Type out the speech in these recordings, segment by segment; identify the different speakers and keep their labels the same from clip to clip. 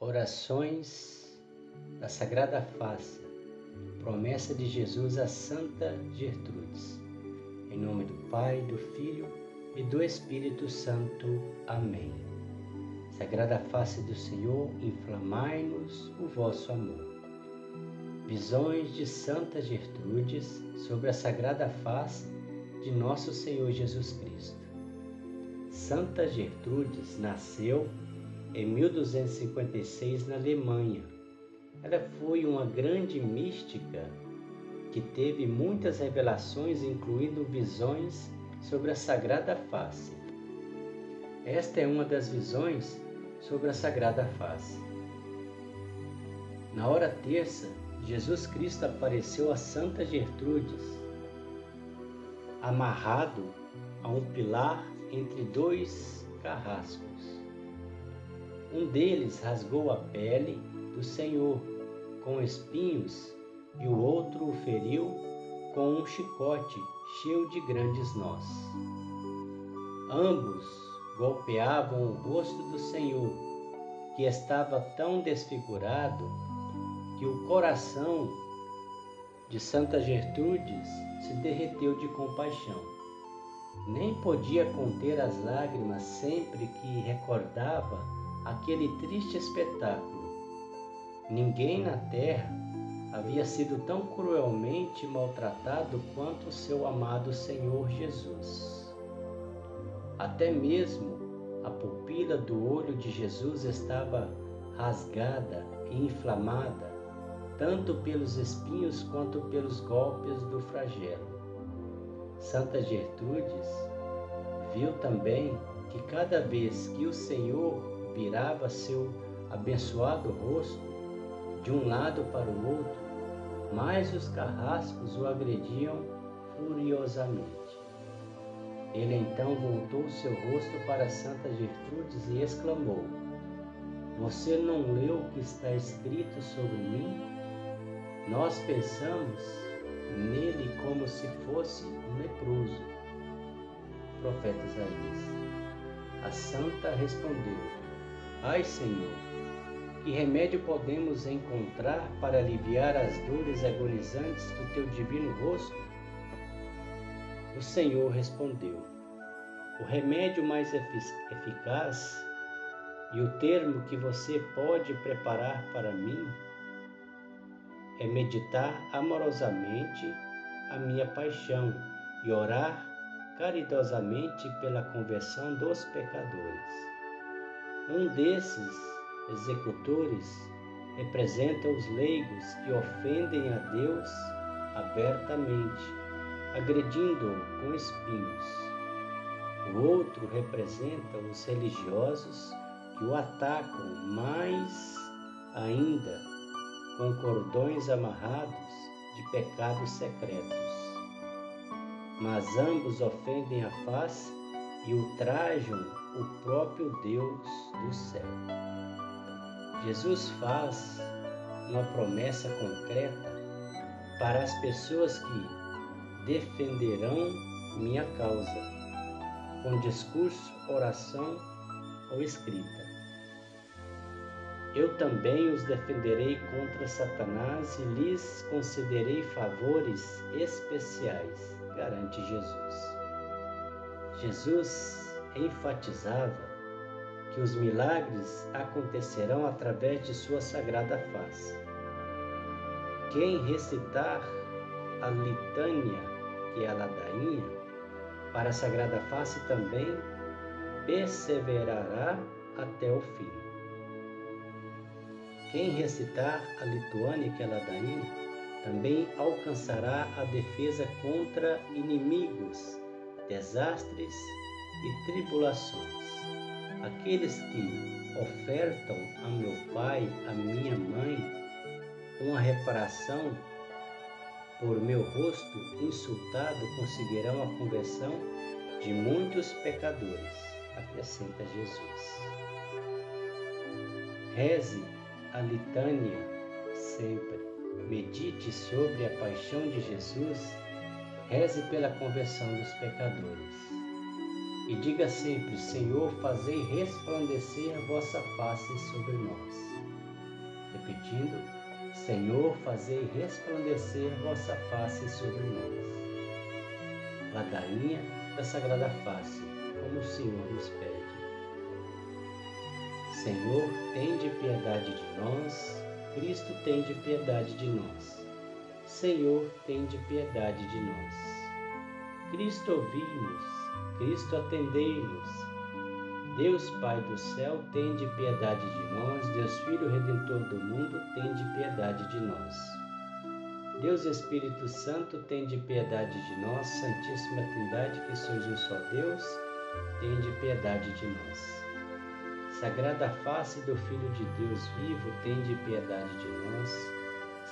Speaker 1: Orações da Sagrada Face, promessa de Jesus a Santa Gertrudes. Em nome do Pai, do Filho e do Espírito Santo. Amém. Sagrada Face do Senhor, inflamai-nos o vosso amor. Visões de Santa Gertrudes sobre a Sagrada Face de nosso Senhor Jesus Cristo. Santa Gertrudes nasceu em 1256 na Alemanha. Ela foi uma grande mística que teve muitas revelações, incluindo visões sobre a Sagrada Face. Esta é uma das visões sobre a Sagrada Face. Na hora terça, Jesus Cristo apareceu a Santa Gertrudes, amarrado a um pilar entre dois carrascos. Um deles rasgou a pele do Senhor com espinhos e o outro o feriu com um chicote cheio de grandes nós. Ambos golpeavam o rosto do Senhor, que estava tão desfigurado que o coração de Santa Gertrudes se derreteu de compaixão. Nem podia conter as lágrimas sempre que recordava aquele triste espetáculo. Ninguém na terra havia sido tão cruelmente maltratado quanto seu amado Senhor Jesus. Até mesmo a pupila do olho de Jesus estava rasgada e inflamada, tanto pelos espinhos quanto pelos golpes do flagelo. Santa Gertrudes viu também que cada vez que o Senhor virava seu abençoado rosto de um lado para o outro, mais os carrascos o agrediam furiosamente. Ele então voltou seu rosto para Santa Gertrudes e exclamou: Você não leu o que está escrito sobre mim? Nós pensamos nele como se fosse um leproso. Profeta Isaías. A santa respondeu: Ai, Senhor, que remédio podemos encontrar para aliviar as dores agonizantes do teu divino rosto? O Senhor respondeu: O remédio mais eficaz e o termo que você pode preparar para mim é meditar amorosamente a minha paixão e orar caridosamente pela conversão dos pecadores. Um desses executores representa os leigos que ofendem a Deus abertamente, agredindo-o com espinhos. O outro representa os religiosos que o atacam mais ainda com cordões amarrados de pecados secretos. Mas ambos ofendem a face e ultrajam o próprio Deus do céu. Jesus faz uma promessa concreta para as pessoas que defenderão minha causa, com discurso, oração ou escrita. Eu também os defenderei contra Satanás e lhes concederei favores especiais, garante Jesus. Jesus enfatizava que os milagres acontecerão através de sua sagrada face. Quem recitar a litânia, que é a ladainha, para a sagrada face também perseverará até o fim. Quem recitar a lituânia, que é a ladainha, também alcançará a defesa contra inimigos, desastres e tribulações. Aqueles que ofertam a meu pai, a minha mãe, uma reparação por meu rosto insultado conseguirão a conversão de muitos pecadores, acrescenta Jesus. Reze a litânia sempre. Medite sobre a paixão de Jesus. Reze pela conversão dos pecadores e diga sempre: Senhor, fazei resplandecer a vossa face sobre nós. Repetindo: Senhor, fazei resplandecer a vossa face sobre nós. Ladainha da Sagrada Face, como o Senhor nos pede. Senhor, tende piedade de nós. Cristo, tende piedade de nós. Senhor, tende piedade de nós. Cristo, ouvi-nos. Cristo, atendei-nos. Deus Pai do céu, tende piedade de nós. Deus Filho Redentor do mundo, tende piedade de nós. Deus Espírito Santo, tende piedade de nós. Santíssima Trindade, que sois um só Deus, tende piedade de nós. Sagrada face do Filho de Deus vivo, tende piedade de nós.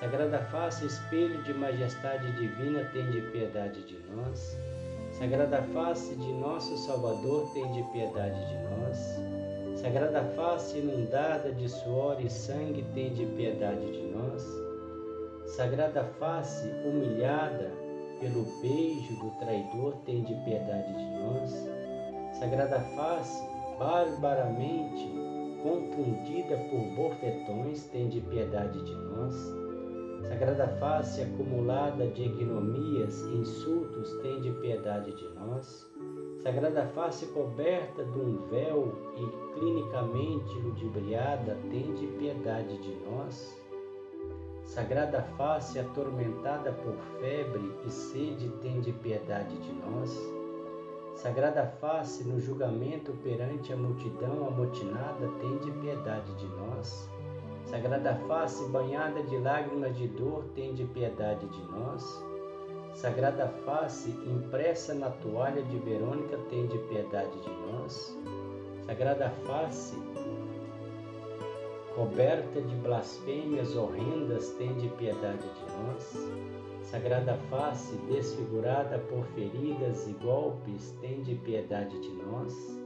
Speaker 1: Sagrada face, espelho de majestade divina, tende piedade de nós. Sagrada face de nosso Salvador, tende piedade de nós. Sagrada face inundada de suor e sangue, tende piedade de nós. Sagrada face humilhada pelo beijo do traidor, tende piedade de nós. Sagrada face barbaramente confundida por bofetões, tende piedade de nós. Sagrada face acumulada de ignomias e insultos, tende piedade de nós. Sagrada face coberta de um véu e clinicamente ludibriada, tende piedade de nós. Sagrada face atormentada por febre e sede, tende piedade de nós. Sagrada face, no julgamento perante a multidão amotinada, tende piedade de nós. Sagrada face, banhada de lágrimas de dor, tende piedade de nós. Sagrada face, impressa na toalha de Verônica, tende piedade de nós. Sagrada face, coberta de blasfêmias horrendas, tende piedade de nós. Sagrada face, desfigurada por feridas e golpes, tende piedade de nós.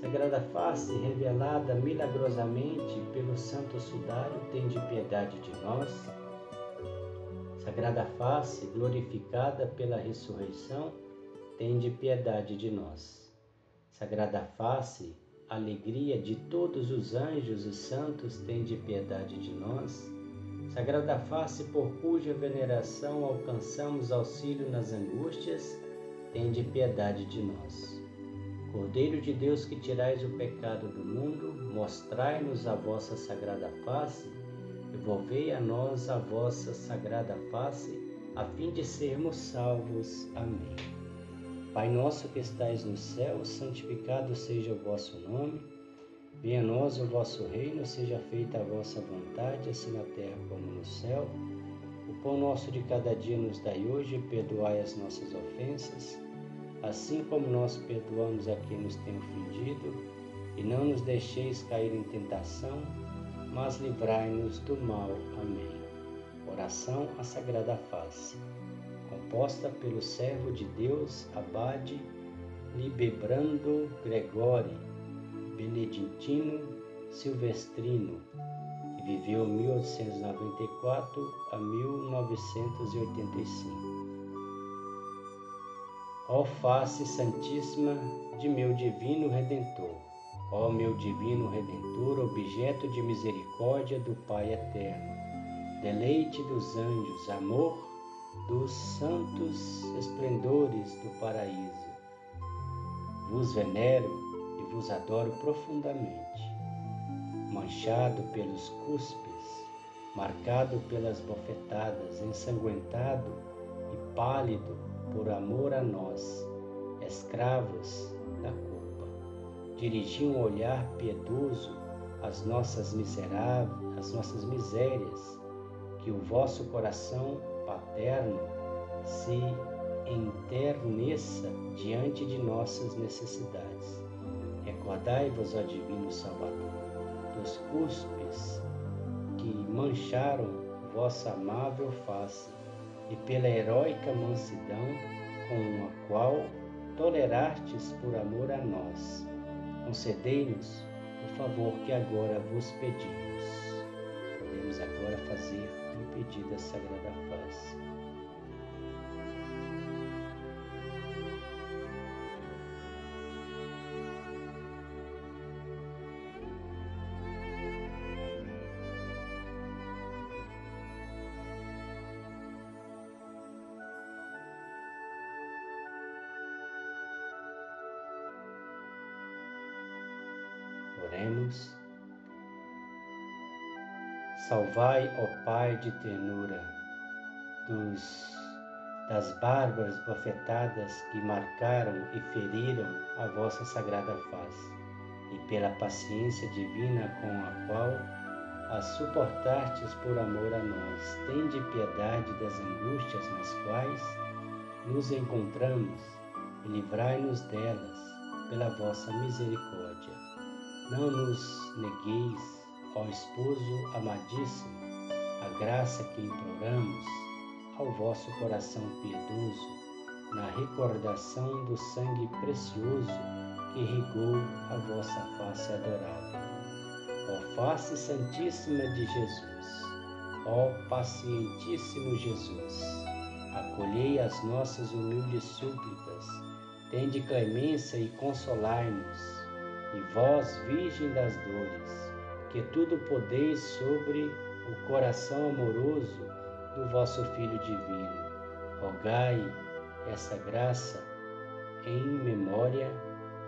Speaker 1: Sagrada face, revelada milagrosamente pelo Santo Sudário, tende piedade de nós. Sagrada face, glorificada pela ressurreição, tende piedade de nós. Sagrada face, alegria de todos os anjos e santos, tende piedade de nós. Sagrada face, por cuja veneração alcançamos auxílio nas angústias, tende piedade de nós. Cordeiro de Deus que tirais o pecado do mundo, mostrai-nos a vossa sagrada face, volvei a nós a vossa sagrada face, a fim de sermos salvos. Amém. Pai nosso que estais no céu, santificado seja o vosso nome. Venha a nós o vosso reino, seja feita a vossa vontade, assim na terra como no céu. O pão nosso de cada dia nos dai hoje, perdoai as nossas ofensas, assim como nós perdoamos a quem nos tem ofendido, e não nos deixeis cair em tentação, mas livrai-nos do mal. Amém. Oração à Sagrada Face, composta pelo servo de Deus, Abade Libebrando Gregori beneditino silvestrino, que viveu 1894 a 1985. Ó face santíssima de meu divino Redentor, ó meu divino Redentor, objeto de misericórdia do Pai eterno, deleite dos anjos, amor dos santos esplendores do paraíso. Vos venero vos adoro profundamente, manchado pelos cuspes, marcado pelas bofetadas, ensanguentado e pálido por amor a nós, escravos da culpa. Dirigi um olhar piedoso às nossas miseráveis, às nossas misérias, que o vosso coração paterno se enterneça diante de nossas necessidades Recordai-vos, ó Divino Salvador, dos cuspes que mancharam vossa amável face e pela heróica mansidão com a qual tolerastes por amor a nós. Concedei-nos o favor que agora vos pedimos. Podemos agora fazer um pedido à Sagrada Face. Oremos. Salvai, ó Pai de ternura, dos, das bárbaras bofetadas que marcaram e feriram a vossa sagrada face, e pela paciência divina com a qual as suportastes por amor a nós, tende piedade das angústias nas quais nos encontramos e livrai-nos delas pela vossa misericórdia. Não nos negueis ao esposo amadíssimo, a graça que imploramos ao vosso coração piedoso, na recordação do sangue precioso que regou a vossa face adorável. Ó face santíssima de Jesus, ó pacientíssimo Jesus, acolhei as nossas humildes súplicas, tende clemência e consolai-nos. E vós, Virgem das Dores, que tudo podeis sobre o coração amoroso do vosso Filho Divino. Rogai essa graça em memória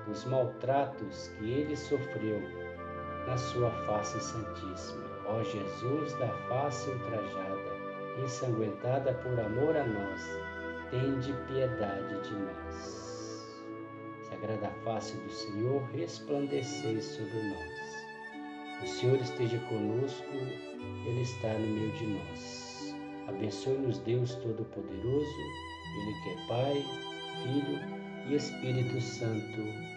Speaker 1: dos maltratos que ele sofreu na sua face santíssima. Ó Jesus da face ultrajada, ensanguentada por amor a nós, tende piedade de nós. Sagrada face do Senhor, resplandeceis sobre nós. O Senhor esteja conosco, Ele está no meio de nós. Abençoe-nos, Deus Todo-Poderoso, Ele que é Pai, Filho e Espírito Santo.